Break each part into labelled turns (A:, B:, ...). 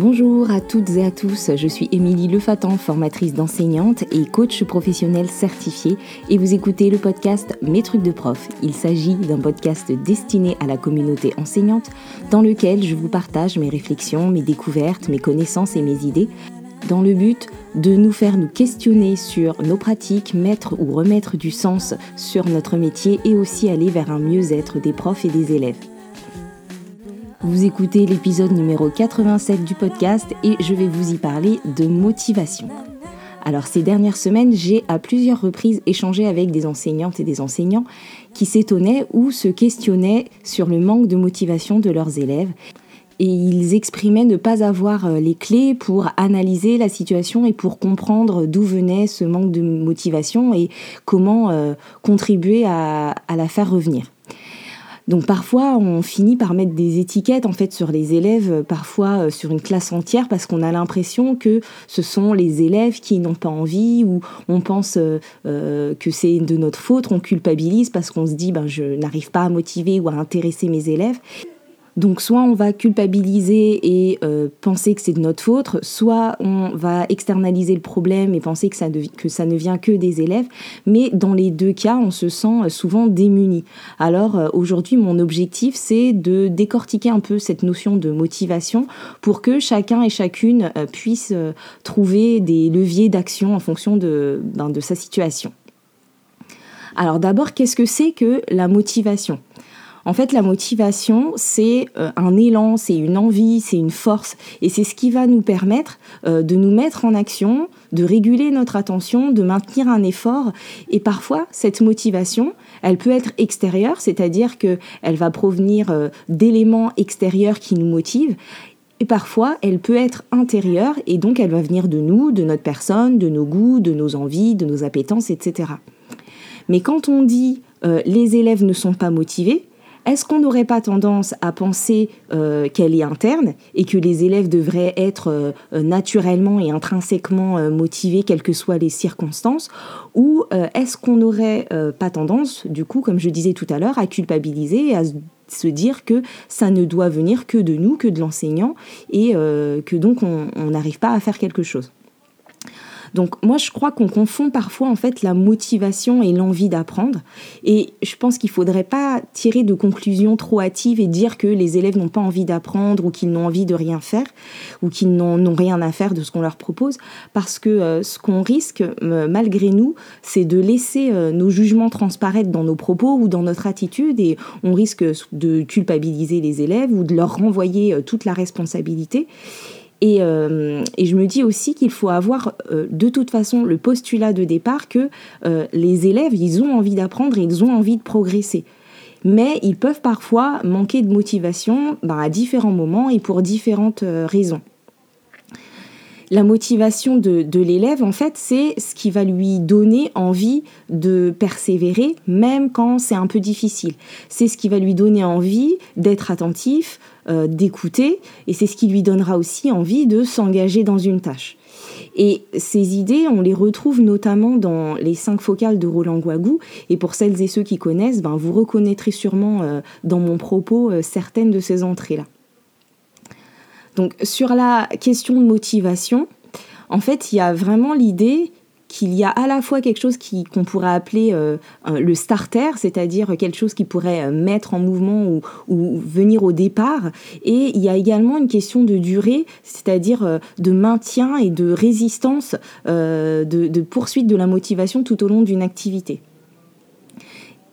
A: Bonjour à toutes et à tous, je suis Émilie Lefatan, formatrice d'enseignante et coach professionnel certifié et vous écoutez le podcast Mes trucs de prof. Il s'agit d'un podcast destiné à la communauté enseignante dans lequel je vous partage mes réflexions, mes découvertes, mes connaissances et mes idées dans le but de nous faire nous questionner sur nos pratiques, mettre ou remettre du sens sur notre métier et aussi aller vers un mieux-être des profs et des élèves. Vous écoutez l'épisode numéro 87 du podcast et je vais vous y parler de motivation. Alors ces dernières semaines, j'ai à plusieurs reprises échangé avec des enseignantes et des enseignants qui s'étonnaient ou se questionnaient sur le manque de motivation de leurs élèves et ils exprimaient ne pas avoir euh, les clés pour analyser la situation et pour comprendre d'où venait ce manque de motivation et comment euh, contribuer à la faire revenir. Donc parfois, on finit par mettre des étiquettes en fait sur les élèves, parfois euh, sur une classe entière, parce qu'on a l'impression que ce sont les élèves qui n'ont pas envie, ou on pense euh, euh, que c'est de notre faute, on culpabilise parce qu'on se dit ben je n'arrive pas à motiver ou à intéresser mes élèves. Donc soit on va culpabiliser et euh, penser que c'est de notre faute, soit on va externaliser le problème et penser que ça, ne vient que des élèves. Mais dans les deux cas, on se sent souvent démuni. Alors euh, aujourd'hui, mon objectif, c'est de décortiquer un peu cette notion de motivation pour que chacun et chacune euh, puisse trouver des leviers d'action en fonction ben, de sa situation. Alors d'abord, qu'est-ce que c'est que la motivation? En fait, la motivation, c'est euh, un élan, c'est une envie, c'est une force, et c'est ce qui va nous permettre euh, de nous mettre en action, de réguler notre attention, de maintenir un effort. Et parfois, cette motivation, elle peut être extérieure, c'est-à-dire qu'elle va provenir euh, d'éléments extérieurs qui nous motivent. Et parfois, elle peut être intérieure et donc elle va venir de nous, de notre personne, de nos goûts, de nos envies, de nos appétences, etc. Mais quand on dit les élèves ne sont pas motivés, est-ce qu'on n'aurait pas tendance à penser euh, qu'elle est interne et que les élèves devraient être euh, naturellement et intrinsèquement euh, motivés, quelles que soient les circonstances? Ou est-ce qu'on n'aurait pas tendance, du coup, comme je disais tout à l'heure, à culpabiliser et à se dire que ça ne doit venir que de nous, que de l'enseignant, et que donc on n'arrive pas à faire quelque chose? Donc moi je crois qu'on confond parfois en fait la motivation et l'envie d'apprendre. Et je pense qu'il faudrait pas tirer de conclusions trop hâtives et dire que les élèves n'ont pas envie d'apprendre ou qu'ils n'ont envie de rien faire ou qu'ils n'ont rien à faire de ce qu'on leur propose. Parce que euh, ce qu'on risque euh, malgré nous c'est de laisser euh, nos jugements transparaître dans nos propos ou dans notre attitude et on risque de culpabiliser les élèves ou de leur renvoyer toute la responsabilité euh, et, je me dis aussi qu'il faut avoir euh, de toute façon le postulat de départ que euh, les élèves, ils ont envie d'apprendre ils ont envie de progresser. Mais ils peuvent parfois manquer de motivation bah, à différents moments et pour différentes raisons la motivation de, l'élève, en fait, c'est ce qui va lui donner envie de persévérer, même quand c'est un peu difficile. C'est ce qui va lui donner envie d'être attentif, euh, d'écouter, et c'est ce qui lui donnera aussi envie de s'engager dans une tâche. Et ces idées, on les retrouve notamment dans les cinq focales de Roland Guagou. Et pour celles et ceux qui connaissent, ben, vous reconnaîtrez sûrement euh, dans mon propos euh, certaines de ces entrées-là. Donc sur la question de motivation, en fait, il y a vraiment l'idée qu'il y a à la fois quelque chose qu'on pourrait appeler euh, le starter, c'est-à-dire quelque chose qui pourrait euh, mettre en mouvement ou, venir au départ, et il y a également une question de durée, c'est-à-dire euh, de maintien et de résistance, de poursuite de la motivation tout au long d'une activité.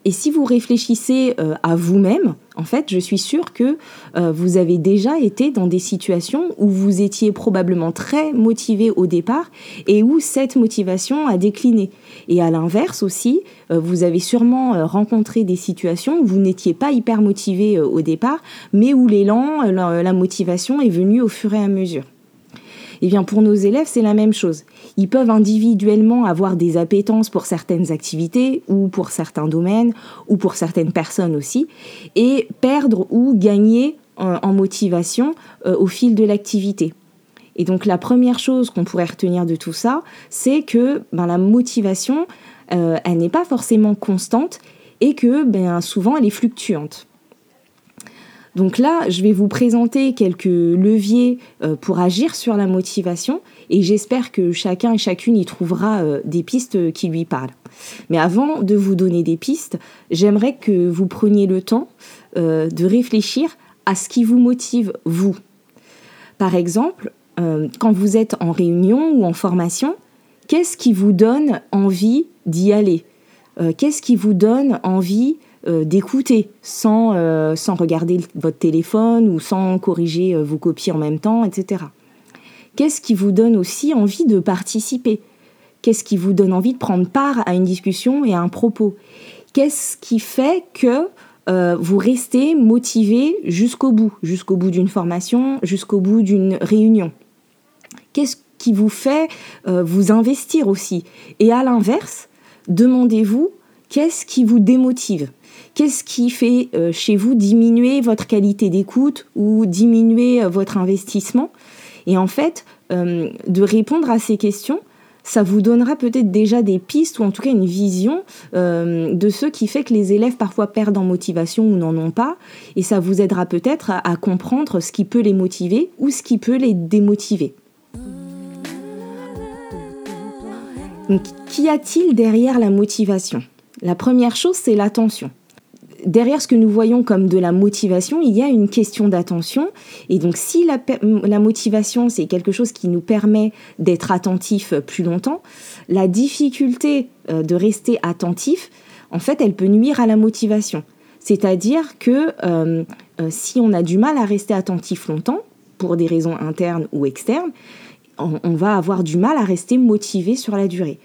A: Et si vous réfléchissez euh, à vous-même, en fait, je suis sûre que euh, vous avez déjà été dans des situations où vous étiez probablement très motivé au départ et où cette motivation a décliné. Et à l'inverse aussi, euh, vous avez sûrement rencontré des situations où vous n'étiez pas hyper motivé au départ, mais où l'élan, la motivation est venue au fur et à mesure. Eh bien, pour nos élèves, c'est la même chose. Ils peuvent individuellement avoir des appétences pour certaines activités ou pour certains domaines ou pour certaines personnes aussi, et perdre ou gagner en, motivation euh, au fil de l'activité. Et donc la première chose qu'on pourrait retenir de tout ça, c'est que ben, la motivation, euh, elle n'est pas forcément constante et que ben, souvent elle est fluctuante. Donc là, je vais vous présenter quelques leviers euh, pour agir sur la motivation et j'espère que chacun et chacune y trouvera euh, des pistes qui lui parlent. Mais avant de vous donner des pistes, j'aimerais que vous preniez le temps euh, de réfléchir à ce qui vous motive, vous. Par exemple, quand vous êtes en réunion ou en formation, qu'est-ce qui vous donne envie d'y aller? Qu'est-ce qui vous donne envie euh, d'écouter sans, euh, regarder votre téléphone ou sans corriger euh, vos copies en même temps, etc. Qu'est-ce qui vous donne aussi envie de participer? Qu'est-ce qui vous donne envie de prendre part à une discussion et à un propos? Qu'est-ce qui fait que vous restez motivé jusqu'au bout, jusqu'au bout d'une formation, jusqu'au bout d'une réunion? Qu'est-ce qui vous fait vous investir aussi? Et à l'inverse, demandez-vous qu'est-ce qui vous démotive? Qu'est-ce qui fait euh, chez vous diminuer votre qualité d'écoute ou diminuer euh, votre investissement? Et en fait, euh, de répondre à ces questions, ça vous donnera peut-être déjà des pistes ou en tout cas une vision de ce qui fait que les élèves parfois perdent en motivation ou n'en ont pas. Et ça vous aidera peut-être à, comprendre ce qui peut les motiver ou ce qui peut les démotiver. qu'y a-t-il derrière la motivation? La première chose, c'est l'attention derrière ce que nous voyons comme de la motivation, il y a une question d'attention. Et donc si la, motivation, c'est quelque chose qui nous permet d'être attentif plus longtemps, la difficulté euh, de rester attentif, en fait, elle peut nuire à la motivation. C'est-à-dire que euh, euh, si on a du mal à rester attentif longtemps, pour des raisons internes ou externes, on va avoir du mal à rester motivé sur la durée.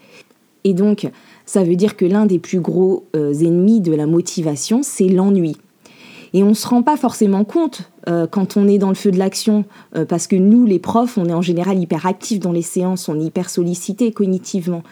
A: Et donc, ça veut dire que l'un des plus gros euh, ennemis de la motivation, c'est l'ennui. Et on ne se rend pas forcément compte euh, quand on est dans le feu de l'action, euh, parce que nous, les profs, on est en général hyper actifs dans les séances, on est hyper sollicités cognitivement.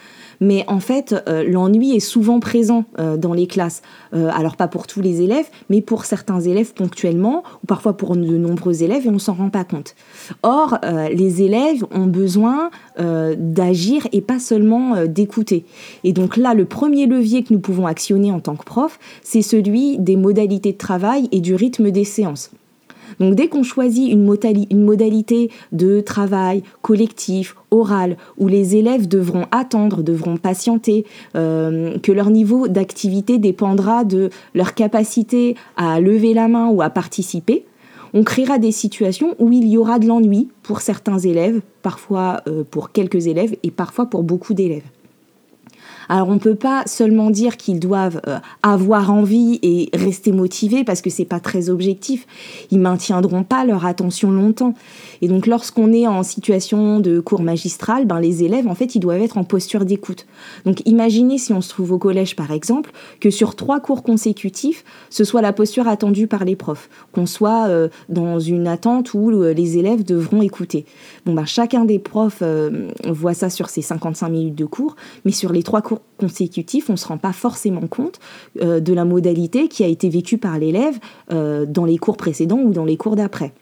A: Mais en fait, euh, l'ennui est souvent présent dans les classes. Alors pas pour tous les élèves, mais pour certains élèves ponctuellement, ou parfois pour de nombreux élèves, et on s'en rend pas compte. Or, les élèves ont besoin d'agir et pas seulement d'écouter. Et donc là, le premier levier que nous pouvons actionner en tant que prof, c'est celui des modalités de travail et du rythme des séances. Donc dès qu'on choisit une, modalité de travail collectif, oral, où les élèves devront attendre, devront patienter, euh, que leur niveau d'activité dépendra de leur capacité à lever la main ou à participer, on créera des situations où il y aura de l'ennui pour certains élèves, parfois euh, pour quelques élèves et parfois pour beaucoup d'élèves. Alors on ne peut pas seulement dire qu'ils doivent euh, avoir envie et rester motivés parce que c'est pas très objectif. Ils maintiendront pas leur attention longtemps. Et donc lorsqu'on est en situation de cours magistral, ben les élèves en fait ils doivent être en posture d'écoute. Donc imaginez si on se trouve au collège par exemple que sur trois cours consécutifs, ce soit la posture attendue par les profs, qu'on soit euh, dans une attente où euh, les élèves devront écouter. Bon ben chacun des profs voit ça sur ses 55 minutes de cours, mais sur les trois cours consécutif, on ne se rend pas forcément compte euh, de la modalité qui a été vécue par l'élève euh, dans les cours précédents ou dans les cours d'après.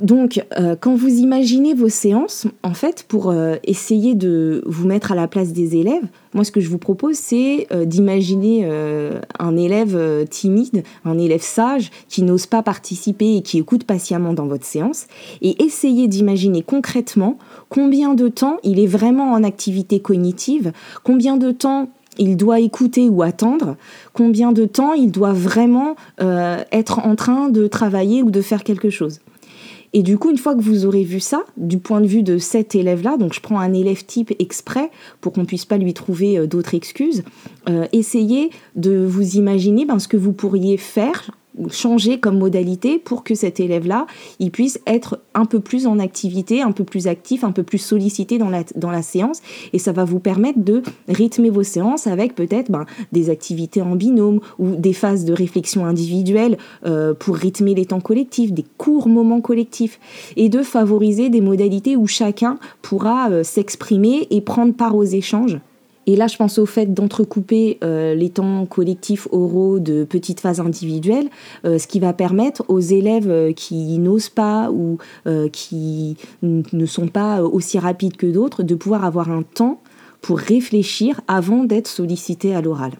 A: Donc, euh, quand vous imaginez vos séances, en fait, pour essayer de vous mettre à la place des élèves, moi, ce que je vous propose, c'est d'imaginer un élève timide, un élève sage, qui n'ose pas participer et qui écoute patiemment dans votre séance, et essayer d'imaginer concrètement combien de temps il est vraiment en activité cognitive, combien de temps il doit écouter ou attendre, combien de temps il doit vraiment euh, être en train de travailler ou de faire quelque chose. Et du coup, une fois que vous aurez vu ça, du point de vue de cet élève-là, donc je prends un élève type exprès pour qu'on puisse pas lui trouver euh, d'autres excuses, euh, essayez de vous imaginer ben, ce que vous pourriez faire changer comme modalité pour que cet élève-là, il puisse être un peu plus en activité, un peu plus actif, un peu plus sollicité dans la, dans la séance. Et ça va vous permettre de rythmer vos séances avec peut-être ben, des activités en binôme ou des phases de réflexion individuelle euh, pour rythmer les temps collectifs, des courts moments collectifs. Et de favoriser des modalités où chacun pourra euh, s'exprimer et prendre part aux échanges. Et là, je pense au fait d'entrecouper euh, les temps collectifs oraux de petites phases individuelles, euh, ce qui va permettre aux élèves euh, qui n'osent pas ou qui ne sont pas aussi rapides que d'autres de pouvoir avoir un temps pour réfléchir avant d'être sollicités à l'oral.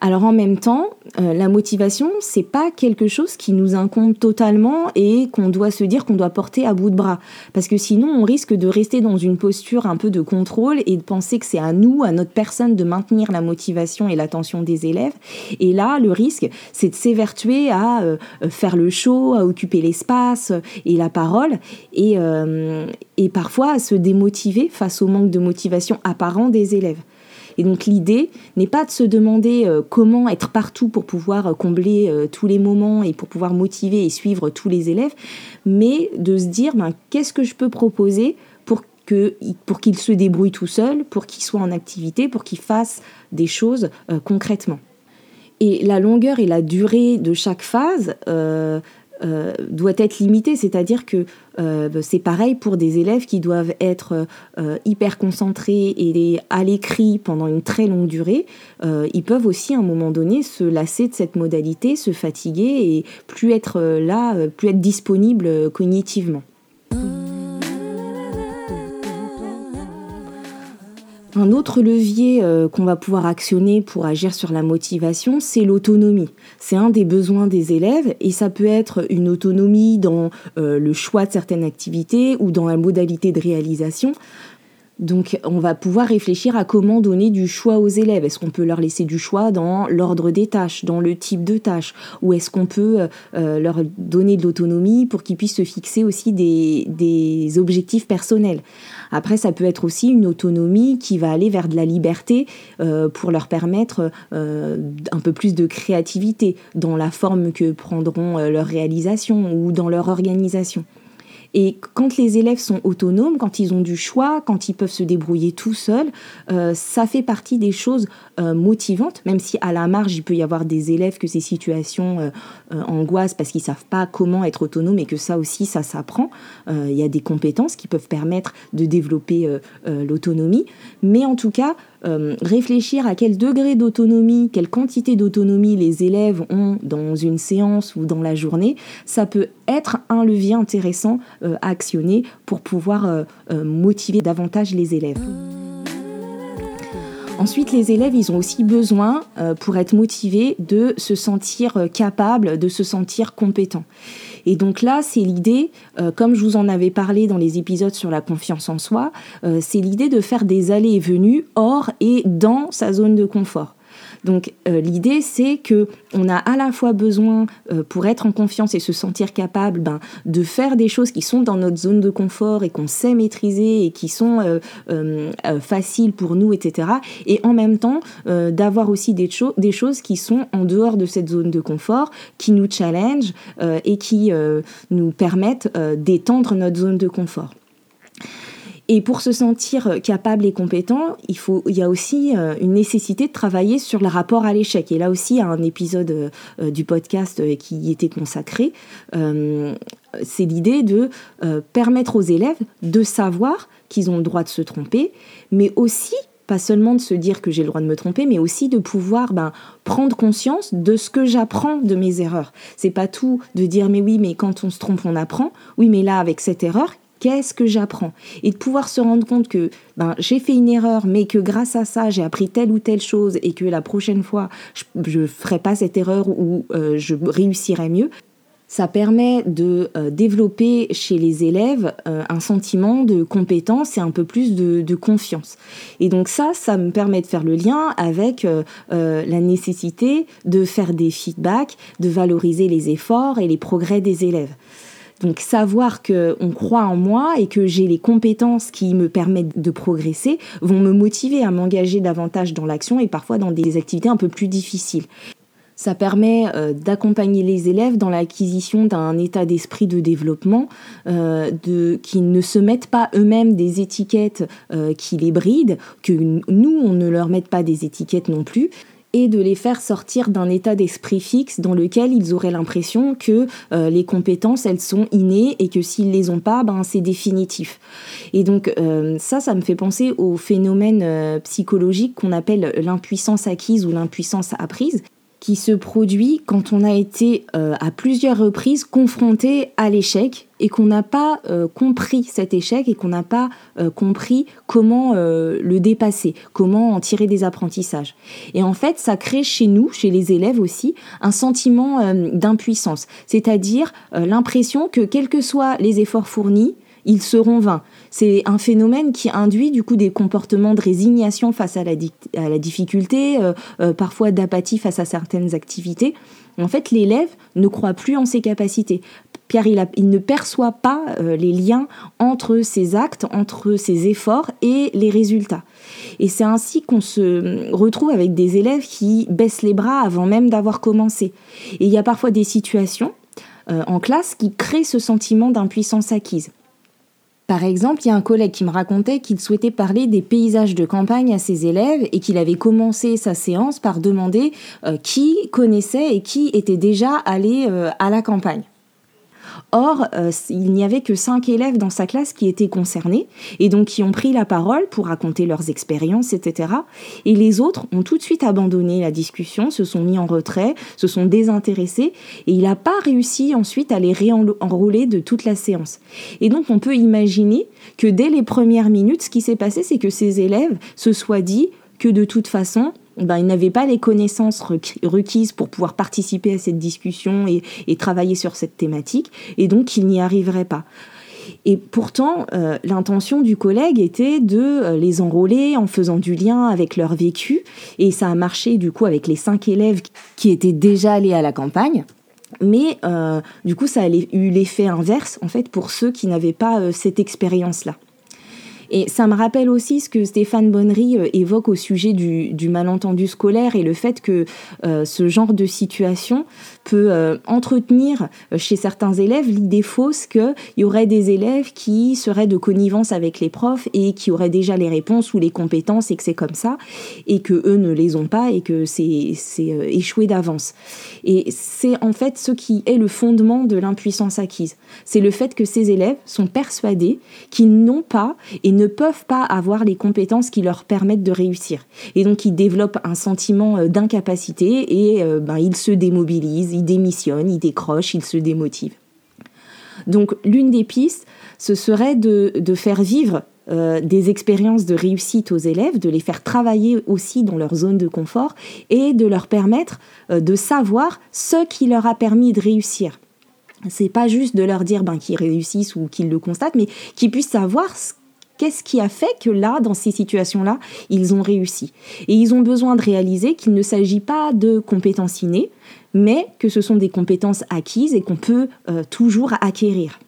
A: Alors en même temps, euh, la motivation, c'est pas quelque chose qui nous incombe totalement et qu'on doit se dire qu'on doit porter à bout de bras. Parce que sinon, on risque de rester dans une posture un peu de contrôle et de penser que c'est à nous, à notre personne, de maintenir la motivation et l'attention des élèves. Et là, le risque, c'est de s'évertuer à euh, faire le show, à occuper l'espace et la parole, et, euh, et parfois à se démotiver face au manque de motivation apparent des élèves. Et donc l'idée n'est pas de se demander euh, comment être partout pour pouvoir euh, combler euh, tous les moments et pour pouvoir motiver et suivre tous les élèves, mais de se dire ben, qu'est-ce que je peux proposer pour que, pour qu'il se débrouille tout seul, pour qu'il soit en activité, pour qu'il fasse des choses concrètement. Et la longueur et la durée de chaque phase doit être limité, c'est-à-dire que euh, c'est pareil pour des élèves qui doivent être euh, hyper concentrés et à l'écrit pendant une très longue durée. ils peuvent aussi à un moment donné se lasser de cette modalité, se fatiguer et plus être là, plus être disponible cognitivement. Un autre levier euh, qu'on va pouvoir actionner pour agir sur la motivation, c'est l'autonomie. C'est un des besoins des élèves et ça peut être une autonomie dans euh, le choix de certaines activités ou dans la modalité de réalisation. Donc on va pouvoir réfléchir à comment donner du choix aux élèves. Est-ce qu'on peut leur laisser du choix dans l'ordre des tâches, dans le type de tâches? Ou est-ce qu'on peut euh, euh, leur donner de l'autonomie pour qu'ils puissent se fixer aussi des, objectifs personnels? Après, ça peut être aussi une autonomie qui va aller vers de la liberté euh, pour leur permettre un peu plus de créativité dans la forme que prendront leurs réalisations ou dans leur organisation. Et quand les élèves sont autonomes, quand ils ont du choix, quand ils peuvent se débrouiller tout seuls, euh, ça fait partie des choses euh, motivantes, même si à la marge, il peut y avoir des élèves que ces situations euh, angoissent parce qu'ils savent pas comment être autonomes et que ça aussi, ça s'apprend. Il y a des compétences qui peuvent permettre de développer l'autonomie. Mais en tout cas, euh, réfléchir à quel degré d'autonomie, quelle quantité d'autonomie les élèves ont dans une séance ou dans la journée, ça peut être un levier intéressant euh, à actionner pour pouvoir euh, motiver davantage les élèves. Ensuite, les élèves, ils ont aussi besoin, pour être motivés, de se sentir capables, de se sentir compétents. Et donc là, c'est l'idée, euh, comme je vous en avais parlé dans les épisodes sur la confiance en soi, euh, c'est l'idée de faire des allées et venues hors et dans sa zone de confort. Donc euh, l'idée c'est que on a à la fois besoin euh, pour être en confiance et se sentir capable ben, de faire des choses qui sont dans notre zone de confort et qu'on sait maîtriser et qui sont euh, faciles pour nous, etc. Et en même temps d'avoir aussi des, des, choses qui sont en dehors de cette zone de confort, qui nous challenge et qui nous permettent d'étendre notre zone de confort. Et pour se sentir euh, capable et compétent, il, faut, il y a aussi euh, une nécessité de travailler sur le rapport à l'échec. Et là aussi, il y a un épisode euh, du podcast qui y était consacré. c'est l'idée de permettre aux élèves de savoir qu'ils ont le droit de se tromper, mais aussi pas seulement de se dire que j'ai le droit de me tromper, mais aussi de pouvoir ben, prendre conscience de ce que j'apprends de mes erreurs. C'est pas tout de dire mais oui, mais quand on se trompe, on apprend. Oui, mais là, avec cette erreur, qu'est-ce que j'apprends? Et de pouvoir se rendre compte que ben, j'ai fait une erreur, mais que grâce à ça, j'ai appris telle ou telle chose et que la prochaine fois, je ne ferai pas cette erreur ou euh, je réussirai mieux. Ça permet de euh, développer chez les élèves euh, un sentiment de compétence et un peu plus de, de, confiance. Et donc ça, ça me permet de faire le lien avec la nécessité de faire des feedbacks, de valoriser les efforts et les progrès des élèves. Donc savoir qu'on croit en moi et que j'ai les compétences qui me permettent de progresser vont me motiver à m'engager davantage dans l'action et parfois dans des activités un peu plus difficiles. Ça permet euh, d'accompagner les élèves dans l'acquisition d'un état d'esprit de développement, euh, qui ne se mettent pas eux-mêmes des étiquettes euh, qui les brident, que nous, on ne leur mette pas des étiquettes non plus et de les faire sortir d'un état d'esprit fixe dans lequel ils auraient l'impression que euh, les compétences, elles sont innées et que s'ils les ont pas, ben c'est définitif. Et donc euh, ça, ça me fait penser au phénomène euh, psychologique qu'on appelle l'impuissance acquise ou l'impuissance apprise qui se produit quand on a été euh, à plusieurs reprises confronté à l'échec et qu'on n'a pas euh, compris cet échec et qu'on n'a pas euh, compris comment le dépasser, comment en tirer des apprentissages. Et en fait, ça crée chez nous, chez les élèves aussi, un sentiment d'impuissance, c'est-à-dire l'impression que quels que soient les efforts fournis, ils seront vains. C'est un phénomène qui induit du coup des comportements de résignation face à la, difficulté, euh, euh, parfois d'apathie face à certaines activités. En fait, l'élève ne croit plus en ses capacités. Pierre, il, il ne perçoit pas euh, les liens entre ses actes, entre ses efforts et les résultats. Et c'est ainsi qu'on se retrouve avec des élèves qui baissent les bras avant même d'avoir commencé. Et il y a parfois des situations en classe qui créent ce sentiment d'impuissance acquise. Par exemple, il y a un collègue qui me racontait qu'il souhaitait parler des paysages de campagne à ses élèves et qu'il avait commencé sa séance par demander euh, qui connaissait et qui était déjà allé euh, à la campagne. Or, euh, il n'y avait que cinq élèves dans sa classe qui étaient concernés et donc qui ont pris la parole pour raconter leurs expériences, etc. Et les autres ont tout de suite abandonné la discussion, se sont mis en retrait, se sont désintéressés et il n'a pas réussi ensuite à les réenrôler de toute la séance. Et donc, on peut imaginer que dès les premières minutes, ce qui s'est passé, c'est que ces élèves se soient dit que de toute façon, ben, ils n'avaient pas les connaissances requises pour pouvoir participer à cette discussion et, travailler sur cette thématique, et donc ils n'y arriveraient pas. Et pourtant, euh, l'intention du collègue était de euh, les enrôler en faisant du lien avec leur vécu, et ça a marché du coup avec les cinq élèves qui étaient déjà allés à la campagne. Mais euh, du coup, ça a eu l'effet inverse en fait pour ceux qui n'avaient pas cette expérience-là. Et ça me rappelle aussi ce que Stéphane Bonnery euh, évoque au sujet du, du malentendu scolaire et le fait que euh, ce genre de situation peut euh, entretenir chez certains élèves l'idée fausse qu'il y aurait des élèves qui seraient de connivence avec les profs et qui auraient déjà les réponses ou les compétences et que c'est comme ça et que eux ne les ont pas et que c'est échoué d'avance. Et c'est en fait ce qui est le fondement de l'impuissance acquise. C'est le fait que ces élèves sont persuadés qu'ils n'ont pas et ne peuvent pas avoir les compétences qui leur permettent de réussir. Et donc ils développent un sentiment euh, d'incapacité et euh, ben, ils se démobilisent, ils démissionnent, ils décrochent, ils se démotivent. Donc l'une des pistes, ce serait de, faire vivre euh, des expériences de réussite aux élèves, de les faire travailler aussi dans leur zone de confort et de leur permettre de savoir ce qui leur a permis de réussir. C'est pas juste de leur dire ben, qu'ils réussissent ou qu'ils le constatent, mais qu'ils puissent savoir ce Qu'est-ce qui a fait que là, dans ces situations-là, ils ont réussi? Et ils ont besoin de réaliser qu'il ne s'agit pas de compétences innées, mais que ce sont des compétences acquises et qu'on peut euh, toujours acquérir.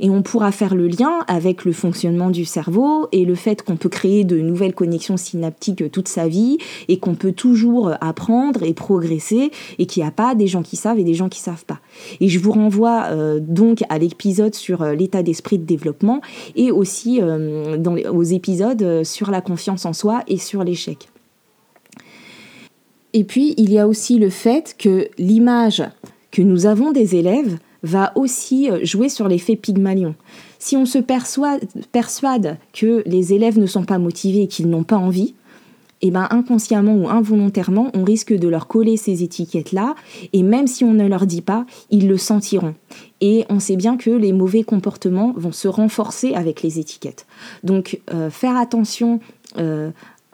A: Et on pourra faire le lien avec le fonctionnement du cerveau et le fait qu'on peut créer de nouvelles connexions synaptiques toute sa vie et qu'on peut toujours apprendre et progresser et qu'il n'y a pas des gens qui savent et des gens qui savent pas. Et je vous renvoie euh, donc à l'épisode sur euh, l'état d'esprit de développement et aussi euh, aux épisodes sur la confiance en soi et sur l'échec. Et puis, il y a aussi le fait que l'image que nous avons des élèves va aussi euh, jouer sur l'effet Pygmalion. Si on se persuade, que les élèves ne sont pas motivés et qu'ils n'ont pas envie, eh ben inconsciemment ou involontairement, on risque de leur coller ces étiquettes-là, et même si on ne leur dit pas, ils le sentiront. Et on sait bien que les mauvais comportements vont se renforcer avec les étiquettes. Donc euh, faire attention euh,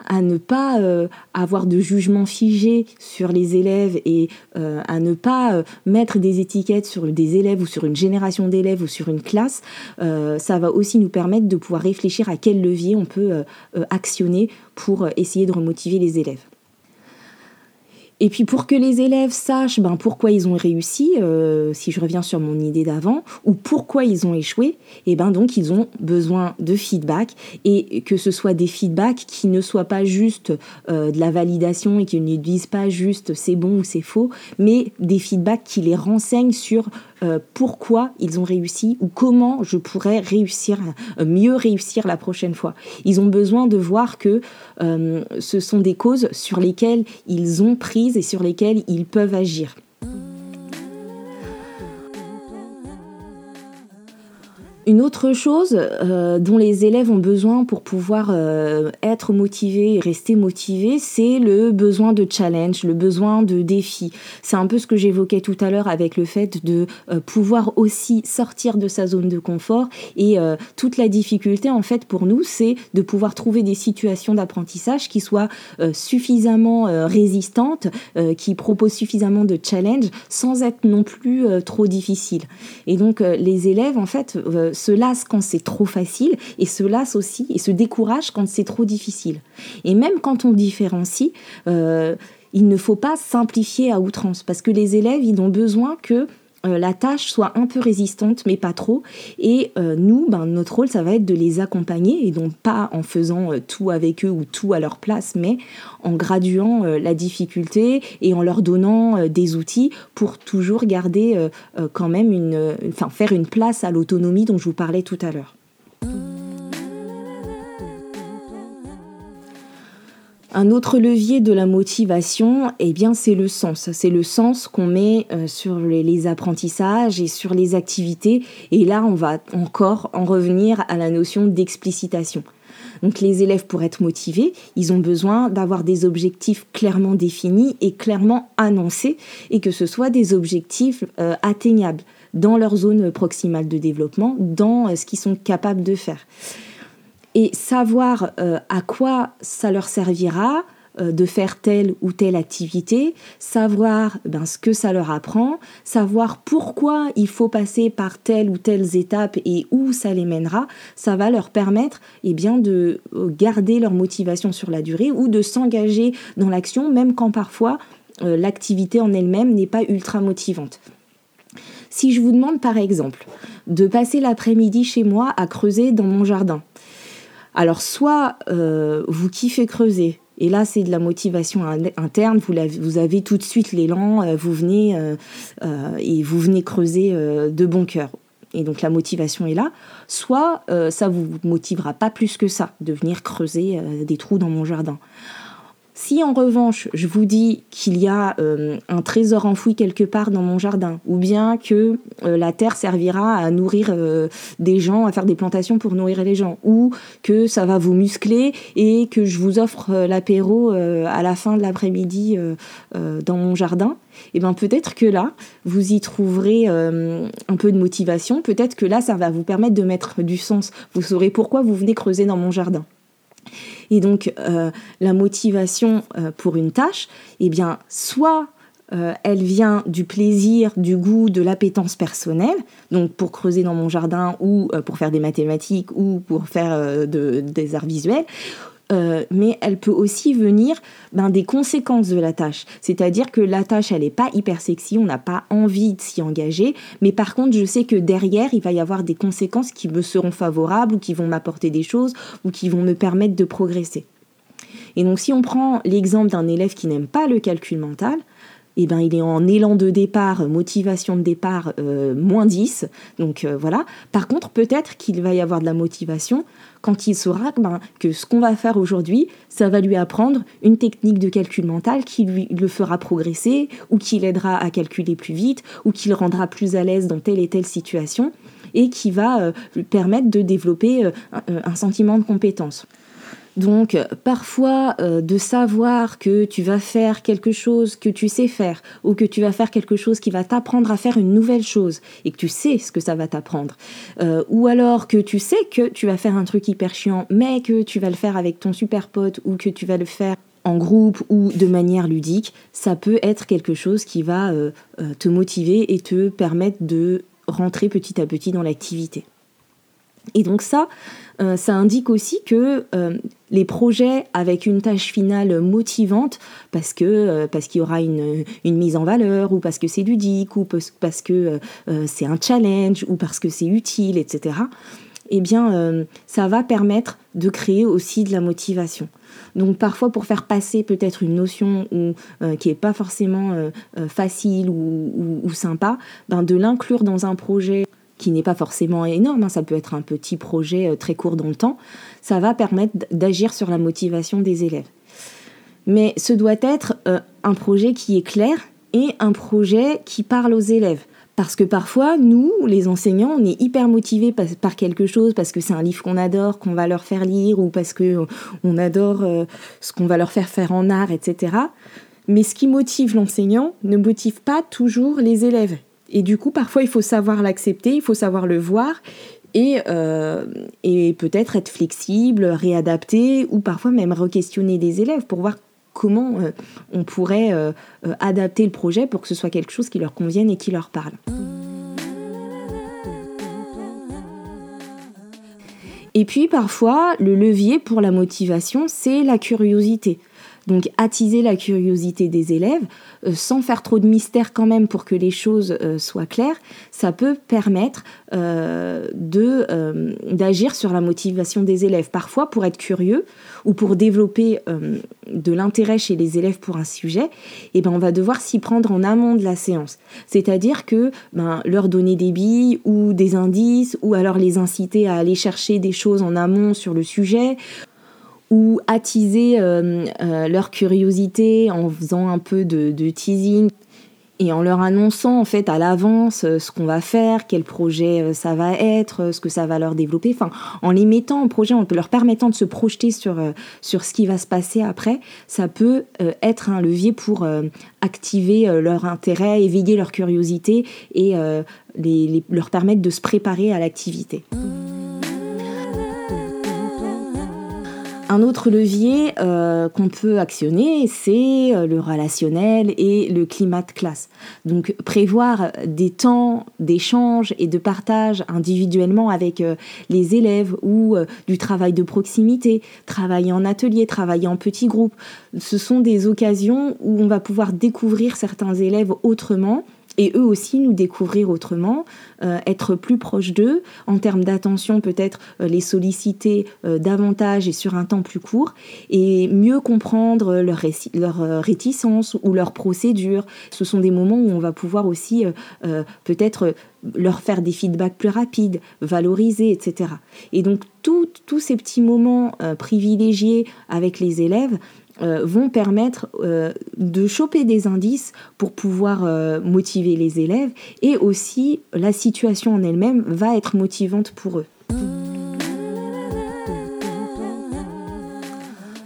A: à ne pas euh, avoir de jugement figé sur les élèves et euh, à ne pas euh, mettre des étiquettes sur des élèves ou sur une génération d'élèves ou sur une classe, ça va aussi nous permettre de pouvoir réfléchir à quel levier on peut actionner pour essayer de remotiver les élèves. Et puis pour que les élèves sachent ben, pourquoi ils ont réussi, euh, si je reviens sur mon idée d'avant, ou pourquoi ils ont échoué, et eh ben donc ils ont besoin de feedback. Et que ce soit des feedbacks qui ne soient pas juste euh, de la validation et qui ne disent pas juste c'est bon ou c'est faux, mais des feedbacks qui les renseignent sur euh, pourquoi ils ont réussi ou comment je pourrais réussir, mieux réussir la prochaine fois. Ils ont besoin de voir que ce sont des causes sur lesquelles ils ont pris et sur lesquels ils peuvent agir. Une autre chose euh, dont les élèves ont besoin pour pouvoir euh, être motivés et rester motivés, c'est le besoin de challenge, le besoin de défi. C'est un peu ce que j'évoquais tout à l'heure avec le fait de euh, pouvoir aussi sortir de sa zone de confort. Et toute la difficulté, en fait, pour nous, c'est de pouvoir trouver des situations d'apprentissage qui soient suffisamment résistantes, qui proposent suffisamment de challenge, sans être non plus trop difficiles. Et donc, les élèves, en fait, se lassent quand c'est trop facile et se lassent aussi et se découragent quand c'est trop difficile. Et même quand on différencie, euh, il ne faut pas simplifier à outrance parce que les élèves, ils ont besoin que euh, la tâche soit un peu résistante, mais pas trop. Et euh, nous, ben, notre rôle, ça va être de les accompagner, et donc pas en faisant euh, tout avec eux ou tout à leur place, mais en graduant la difficulté et en leur donnant des outils pour toujours garder quand même une, enfin faire une place à l'autonomie dont je vous parlais tout à l'heure. Un autre levier de la motivation, eh bien, c'est le sens. C'est le sens qu'on met euh, sur les, apprentissages et sur les activités. Et là, on va encore en revenir à la notion d'explicitation. Donc les élèves, pour être motivés, ils ont besoin d'avoir des objectifs clairement définis et clairement annoncés, et que ce soit des objectifs euh, atteignables dans leur zone proximale de développement, dans euh, ce qu'ils sont capables de faire et savoir euh, à quoi ça leur servira euh, de faire telle ou telle activité, savoir ben, ce que ça leur apprend, savoir pourquoi il faut passer par telle ou telle étape et où ça les mènera, ça va leur permettre eh bien, de euh, garder leur motivation sur la durée ou de s'engager dans l'action, même quand parfois l'activité en elle-même n'est pas ultra motivante. Si je vous demande par exemple de passer l'après-midi chez moi à creuser dans mon jardin, alors soit euh, vous kiffez creuser, et là c'est de la motivation interne, vous, avez tout de suite l'élan, euh, vous venez euh, et vous venez creuser de bon cœur. Et donc la motivation est là. Soit ça vous motivera pas plus que ça de venir creuser des trous dans mon jardin. Si en revanche, je vous dis qu'il y a euh, un trésor enfoui quelque part dans mon jardin, ou bien que euh, la terre servira à nourrir euh, des gens, à faire des plantations pour nourrir les gens, ou que ça va vous muscler et que je vous offre l'apéro à la fin de l'après-midi dans mon jardin, et eh bien peut-être que là, vous y trouverez un peu de motivation, peut-être que là, ça va vous permettre de mettre du sens. Vous saurez pourquoi vous venez creuser dans mon jardin. Et donc, euh, la motivation euh, pour une tâche, eh bien, soit euh, elle vient du plaisir, du goût, de l'appétence personnelle, donc pour creuser dans mon jardin ou pour faire des mathématiques ou pour faire des arts visuels, euh, mais elle peut aussi venir ben, des conséquences de la tâche. C'est-à-dire que la tâche, elle n'est pas hyper sexy, on n'a pas envie de s'y engager, mais par contre, je sais que derrière, il va y avoir des conséquences qui me seront favorables ou qui vont m'apporter des choses ou qui vont me permettre de progresser. Et donc, si on prend l'exemple d'un élève qui n'aime pas le calcul mental, eh ben, il est en élan de départ, motivation de départ euh, moins 10. Donc euh, voilà. Par contre, peut-être qu'il va y avoir de la motivation quand il saura ben, que ce qu'on va faire aujourd'hui, ça va lui apprendre une technique de calcul mental qui lui le fera progresser ou qui l'aidera à calculer plus vite ou qui le rendra plus à l'aise dans telle et telle situation et qui va euh, lui permettre de développer un sentiment de compétence. Donc parfois euh, de savoir que tu vas faire quelque chose que tu sais faire ou que tu vas faire quelque chose qui va t'apprendre à faire une nouvelle chose et que tu sais ce que ça va t'apprendre euh, ou alors que tu sais que tu vas faire un truc hyper chiant mais que tu vas le faire avec ton super pote ou que tu vas le faire en groupe ou de manière ludique, ça peut être quelque chose qui va euh, te motiver et te permettre de rentrer petit à petit dans l'activité. Et donc ça, euh, ça indique aussi que euh, les projets avec une tâche finale motivante, parce que euh, parce qu'il y aura une, une, mise en valeur, ou parce que c'est ludique, ou parce que c'est un challenge, ou parce que c'est utile, etc. Eh bien, ça va permettre de créer aussi de la motivation. Donc parfois pour faire passer peut-être une notion ou, qui n'est pas forcément facile ou, ou, sympa, ben de l'inclure dans un projet qui n'est pas forcément énorme, hein, ça peut être un petit projet euh, très court dans le temps, ça va permettre d'agir sur la motivation des élèves. Mais ce doit être euh, un projet qui est clair et un projet qui parle aux élèves. Parce que parfois, nous, les enseignants, on est hyper motivés par, quelque chose, parce que c'est un livre qu'on adore, qu'on va leur faire lire, ou parce que on adore euh, ce qu'on va leur faire faire en art, etc. Mais ce qui motive l'enseignant ne motive pas toujours les élèves. Et du coup, parfois, il faut savoir l'accepter, il faut savoir le voir, et, euh, et peut-être être flexible, réadapter, ou parfois même re-questionner des élèves pour voir comment euh, on pourrait euh, adapter le projet pour que ce soit quelque chose qui leur convienne et qui leur parle. Et puis parfois, le levier pour la motivation, c'est la curiosité. Donc attiser la curiosité des élèves, euh, sans faire trop de mystère quand même pour que les choses euh, soient claires, ça peut permettre euh, d'agir sur la motivation des élèves. Parfois, pour être curieux ou pour développer de l'intérêt chez les élèves pour un sujet, eh ben, on va devoir s'y prendre en amont de la séance. C'est-à-dire que ben, leur donner des billes ou des indices, ou alors les inciter à aller chercher des choses en amont sur le sujet, ou attiser euh, euh, leur curiosité en faisant un peu de, teasing et en leur annonçant en fait à l'avance euh, ce qu'on va faire, quel projet ça va être, ce que ça va leur développer, en les mettant en projet, en leur permettant de se projeter sur, sur ce qui va se passer après, ça peut être un levier pour activer leur intérêt, éveiller leur curiosité et leur permettre de se préparer à l'activité. Un autre levier euh, qu'on peut actionner, c'est euh, le relationnel et le climat de classe. Donc prévoir des temps d'échange et de partage individuellement avec euh, les élèves ou du travail de proximité, travailler en atelier, travailler en petits groupes, ce sont des occasions où on va pouvoir découvrir certains élèves autrement et eux aussi nous découvrir autrement, euh, être plus proche d'eux, en termes d'attention peut-être euh, les solliciter euh, davantage et sur un temps plus court, et mieux comprendre leur, leur réticence ou leur procédure. Ce sont des moments où on va pouvoir aussi peut-être leur faire des feedbacks plus rapides, valoriser, etc. Et donc tous ces petits moments privilégiés avec les élèves euh, vont permettre euh, de choper des indices pour pouvoir euh, motiver les élèves et aussi la situation en elle-même va être motivante pour eux.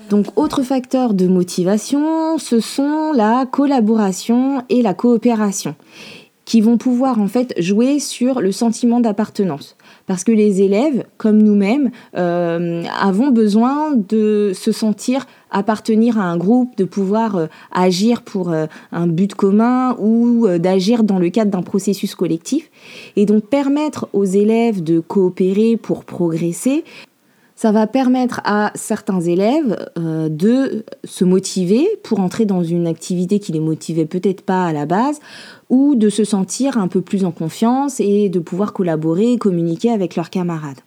A: Donc autre facteur de motivation, ce sont la collaboration et la coopération qui vont pouvoir en fait jouer sur le sentiment d'appartenance. Parce que les élèves, comme nous-mêmes, euh, avons besoin de se sentir appartenir à un groupe, de pouvoir euh, agir pour euh, un but commun ou d'agir dans le cadre d'un processus collectif. Et donc permettre aux élèves de coopérer pour progresser, ça va permettre à certains élèves euh, de se motiver pour entrer dans une activité qui les motivait peut-être pas à la base ou de se sentir un peu plus en confiance et de pouvoir collaborer et communiquer avec leurs camarades.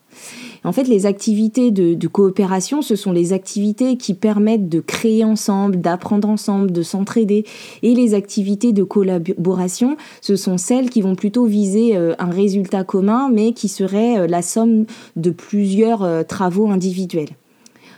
A: En fait, les activités de, coopération, ce sont les activités qui permettent de créer ensemble, d'apprendre ensemble, de s'entraider. Et les activités de collaboration, ce sont celles qui vont plutôt viser euh, un résultat commun, mais qui seraient euh, la somme de plusieurs euh, travaux individuels.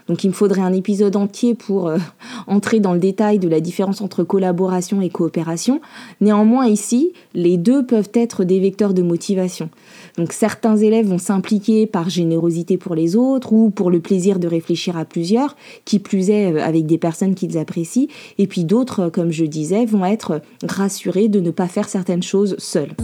A: Donc il me faudrait un épisode entier pour entrer dans le détail de la différence entre collaboration et coopération. Néanmoins ici, les deux peuvent être des vecteurs de motivation. Donc certains élèves vont s'impliquer par générosité pour les autres ou pour le plaisir de réfléchir à plusieurs, qui plus est euh, avec des personnes qu'ils apprécient, et puis d'autres, comme je disais, vont être rassurés de ne pas faire certaines choses seuls.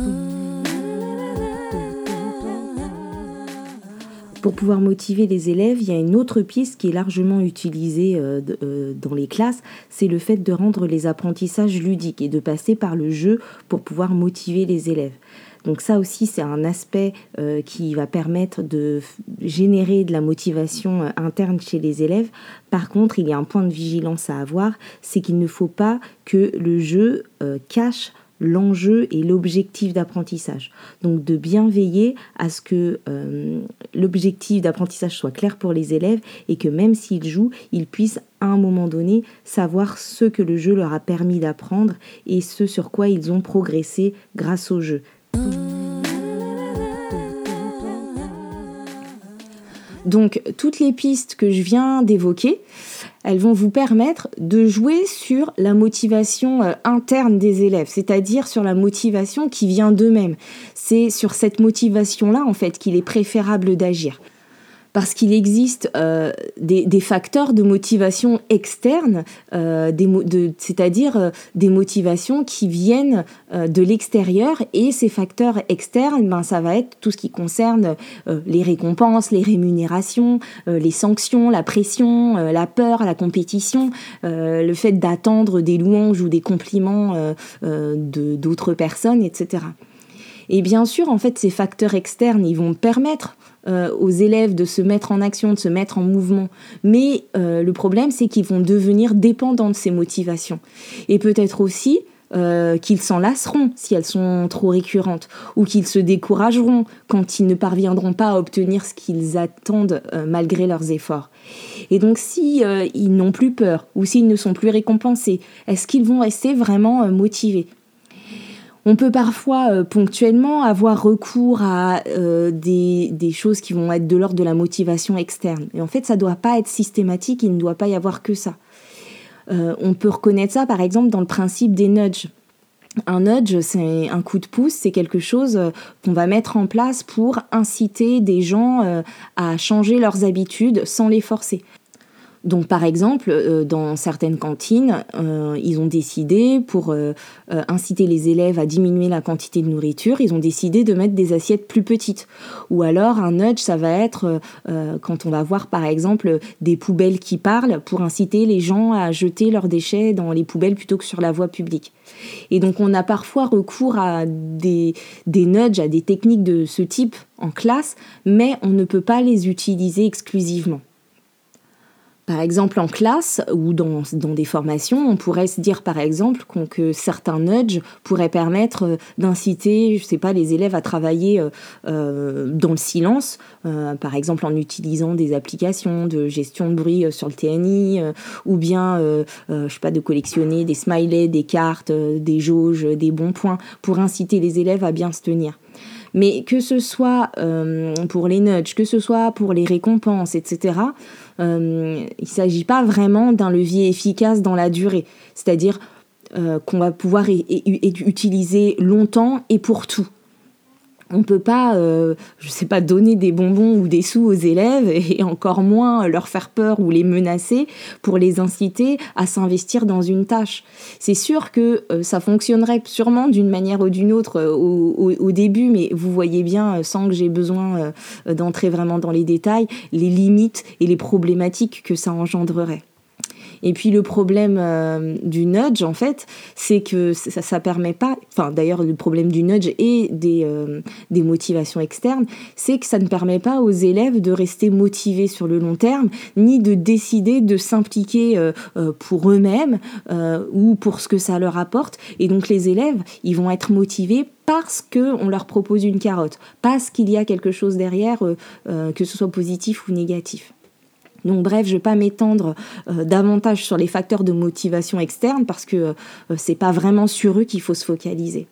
A: Pour pouvoir motiver les élèves, il y a une autre piste qui est largement utilisée euh, euh, dans les classes, c'est le fait de rendre les apprentissages ludiques et de passer par le jeu pour pouvoir motiver les élèves. Donc ça aussi, c'est un aspect euh, qui va permettre de générer de la motivation interne chez les élèves. Par contre, il y a un point de vigilance à avoir, c'est qu'il ne faut pas que le jeu cache l'enjeu et l'objectif d'apprentissage. Donc de bien veiller à ce que l'objectif d'apprentissage soit clair pour les élèves et que même s'ils jouent, ils puissent à un moment donné savoir ce que le jeu leur a permis d'apprendre et ce sur quoi ils ont progressé grâce au jeu. Donc toutes les pistes que je viens d'évoquer, elles vont vous permettre de jouer sur la motivation euh, interne des élèves, c'est-à-dire sur la motivation qui vient d'eux-mêmes. C'est sur cette motivation-là, en fait, qu'il est préférable d'agir parce qu'il existe euh, des, facteurs de motivation externe, euh, c'est-à-dire euh, des motivations qui viennent de l'extérieur, et ces facteurs externes, ben, ça va être tout ce qui concerne les récompenses, les rémunérations, les sanctions, la pression, la peur, la compétition, le fait d'attendre des louanges ou des compliments d'autres personnes, etc. Et bien sûr, en fait, ces facteurs externes, ils vont permettre euh, aux élèves de se mettre en action, de se mettre en mouvement. Mais euh, le problème, c'est qu'ils vont devenir dépendants de ces motivations. Et peut-être aussi euh, qu'ils s'en lasseront si elles sont trop récurrentes, ou qu'ils se décourageront quand ils ne parviendront pas à obtenir ce qu'ils attendent malgré leurs efforts. Et donc si ils n'ont plus peur, ou s'ils ne sont plus récompensés, est-ce qu'ils vont rester vraiment motivés? On peut parfois euh, ponctuellement avoir recours à euh, des, choses qui vont être de l'ordre de la motivation externe. Et en fait, ça ne doit pas être systématique, il ne doit pas y avoir que ça. Euh, on peut reconnaître ça par exemple dans le principe des nudges. Un nudge, c'est un coup de pouce, c'est quelque chose qu'on va mettre en place pour inciter des gens à changer leurs habitudes sans les forcer. Donc par exemple, euh, dans certaines cantines, euh, ils ont décidé, pour euh, inciter les élèves à diminuer la quantité de nourriture, ils ont décidé de mettre des assiettes plus petites. Ou alors un nudge, ça va être quand on va voir par exemple des poubelles qui parlent pour inciter les gens à jeter leurs déchets dans les poubelles plutôt que sur la voie publique. Et donc on a parfois recours à des, des nudges, à des techniques de ce type en classe, mais on ne peut pas les utiliser exclusivement. Par exemple, en classe ou dans, des formations, on pourrait se dire par exemple que certains nudges pourraient permettre euh, d'inciter, je sais pas, les élèves à travailler euh, euh, dans le silence, par exemple en utilisant des applications de gestion de bruit sur le TNI, ou bien, je sais pas, de collectionner des smileys, des cartes, des jauges, des bons points, pour inciter les élèves à bien se tenir. Mais que ce soit pour les nudges, que ce soit pour les récompenses, etc., euh, il ne s'agit pas vraiment d'un levier efficace dans la durée. C'est-à-dire euh, qu'on va pouvoir utiliser longtemps et pour tout on peut pas, euh, je sais pas, donner des bonbons ou des sous aux élèves et encore moins leur faire peur ou les menacer pour les inciter à s'investir dans une tâche. C'est sûr que euh, ça fonctionnerait sûrement d'une manière ou d'une autre euh, au, début, mais vous voyez bien, sans que j'ai besoin d'entrer vraiment dans les détails, les limites et les problématiques que ça engendrerait. Et puis le problème euh, du nudge, en fait, c'est que ça, ça permet pas, enfin d'ailleurs le problème du nudge et des, euh, des motivations externes, c'est que ça ne permet pas aux élèves de rester motivés sur le long terme, ni de décider de s'impliquer euh, pour eux-mêmes ou pour ce que ça leur apporte. Et donc les élèves, ils vont être motivés parce qu'on leur propose une carotte, parce qu'il y a quelque chose derrière, que ce soit positif ou négatif. Donc bref, je ne vais pas m'étendre euh, davantage sur les facteurs de motivation externe parce que euh, c'est pas vraiment sur eux qu'il faut se focaliser.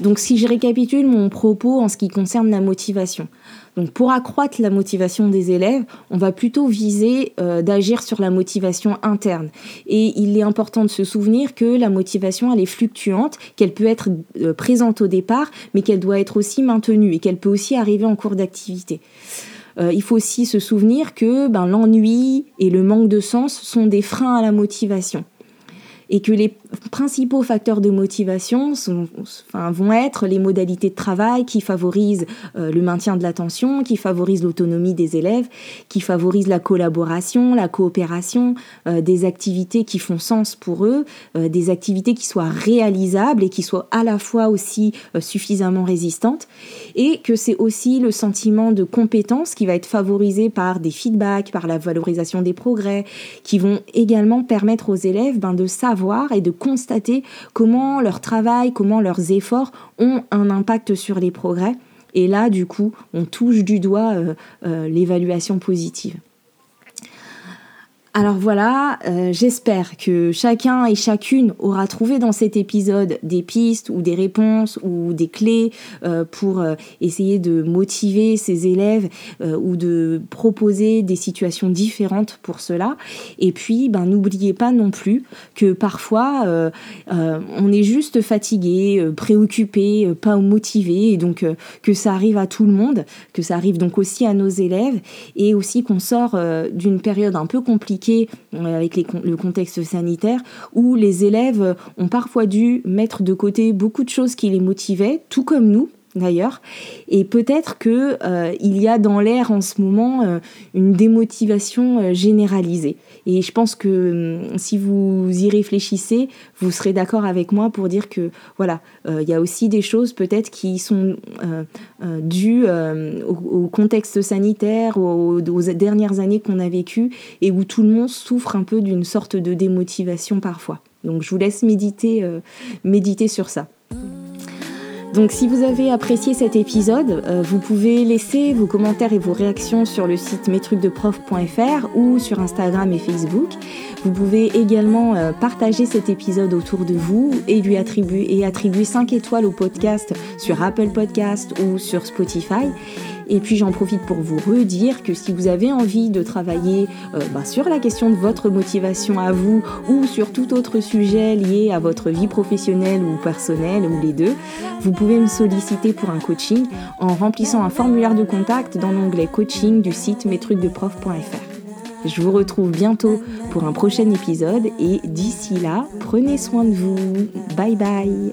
A: Donc si je récapitule mon propos en ce qui concerne la motivation. Donc pour accroître la motivation des élèves, on va plutôt viser euh, d'agir sur la motivation interne. Et il est important de se souvenir que la motivation, elle est fluctuante, qu'elle peut être euh, présente au départ, mais qu'elle doit être aussi maintenue et qu'elle peut aussi arriver en cours d'activité. Euh, il faut aussi se souvenir que ben, l'ennui et le manque de sens sont des freins à la motivation et que les principaux facteurs de motivation vont être les modalités de travail qui favorisent euh, le maintien de l'attention, qui favorisent l'autonomie des élèves, qui favorisent la collaboration, la coopération, euh, des activités qui font sens pour eux, euh, des activités qui soient réalisables et qui soient à la fois aussi suffisamment résistantes, et que c'est aussi le sentiment de compétence qui va être favorisé par des feedbacks, par la valorisation des progrès, qui vont également permettre aux élèves ben, de savoir et de constater comment leur travail, comment leurs efforts ont un impact sur les progrès. Et là, du coup, on touche du doigt euh, euh, l'évaluation positive. Alors voilà, euh, j'espère que chacun et chacune aura trouvé dans cet épisode des pistes ou des réponses ou des clés euh, pour euh, essayer de motiver ses élèves ou de proposer des situations différentes pour cela. Et puis, ben, n'oubliez pas non plus que parfois on est juste fatigué, préoccupé, pas motivé, et donc que ça arrive à tout le monde, que ça arrive donc aussi à nos élèves, et aussi qu'on sort d'une période un peu compliquée euh, avec le contexte sanitaire, où les élèves ont parfois dû mettre de côté beaucoup de choses qui les motivaient, tout comme nous, d'ailleurs. Et peut-être que euh, il y a dans l'air en ce moment euh, une démotivation généralisée. Et je pense que hum, si vous y réfléchissez, vous serez d'accord avec moi pour dire que voilà, il y a aussi des choses peut-être qui sont dues au, contexte sanitaire, aux, aux dernières années qu'on a vécues et où tout le monde souffre un peu d'une sorte de démotivation parfois. Donc je vous laisse méditer, méditer sur ça. Donc si vous avez apprécié cet épisode, euh, vous pouvez laisser vos commentaires et vos réactions sur le site mestrucsdeprof.fr ou sur Instagram et Facebook. Vous pouvez également euh, partager cet épisode autour de vous et lui attribuer et attribuer 5 étoiles au podcast sur Apple Podcast ou sur Spotify. Et puis j'en profite pour vous redire que si vous avez envie de travailler euh, bah, sur la question de votre motivation à vous ou sur tout autre sujet lié à votre vie professionnelle ou personnelle ou les deux, vous pouvez me solliciter pour un coaching en remplissant un formulaire de contact dans l'onglet coaching du site mestrucsdeprof.fr. Je vous retrouve bientôt pour un prochain épisode et d'ici là, prenez soin de vous. Bye bye